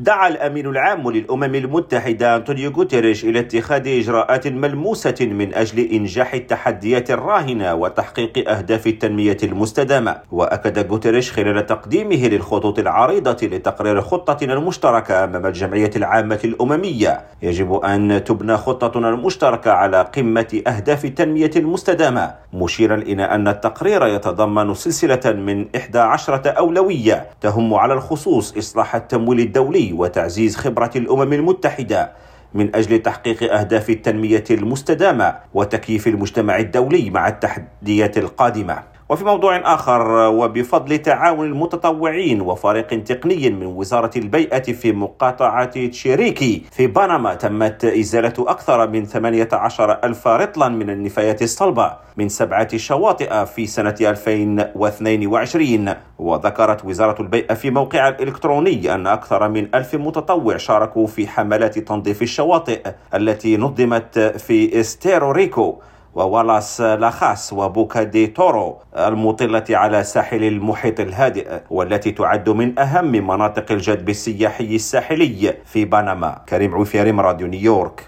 دعا الأمين العام للأمم المتحدة أنطونيو غوتيريش إلى اتخاذ إجراءات ملموسة من أجل إنجاح التحديات الراهنة وتحقيق أهداف التنمية المستدامة. وأكد غوتيريش خلال تقديمه للخطوط العريضة لتقرير خطتنا المشتركة أمام الجمعية العامة الأممية. يجب أن تبنى خطتنا المشتركة على قمة أهداف التنمية المستدامة. مشيرا إلى أن التقرير يتضمن سلسلة من 11 أولوية تهم على الخصوص إصلاح التمويل الدولي وتعزيز خبرة الأمم المتحدة من أجل تحقيق أهداف التنمية المستدامة وتكييف المجتمع الدولي مع التحديات القادمة. وفي موضوع آخر وبفضل تعاون المتطوعين وفريق تقني من وزارة البيئة في مقاطعة تشيريكي في بنما تمت إزالة أكثر من 18 ألف رطلا من النفايات الصلبة من سبعة شواطئ في سنة 2022 وذكرت وزارة البيئة في موقع الإلكتروني أن أكثر من ألف متطوع شاركوا في حملات تنظيف الشواطئ التي نظمت في ستيرو ريكو ووالاس لاخاس وبوكا دي تورو المطلة على ساحل المحيط الهادئ والتي تعد من أهم مناطق الجذب السياحي الساحلي في بنما. كريم عوفيريم راديو نيويورك.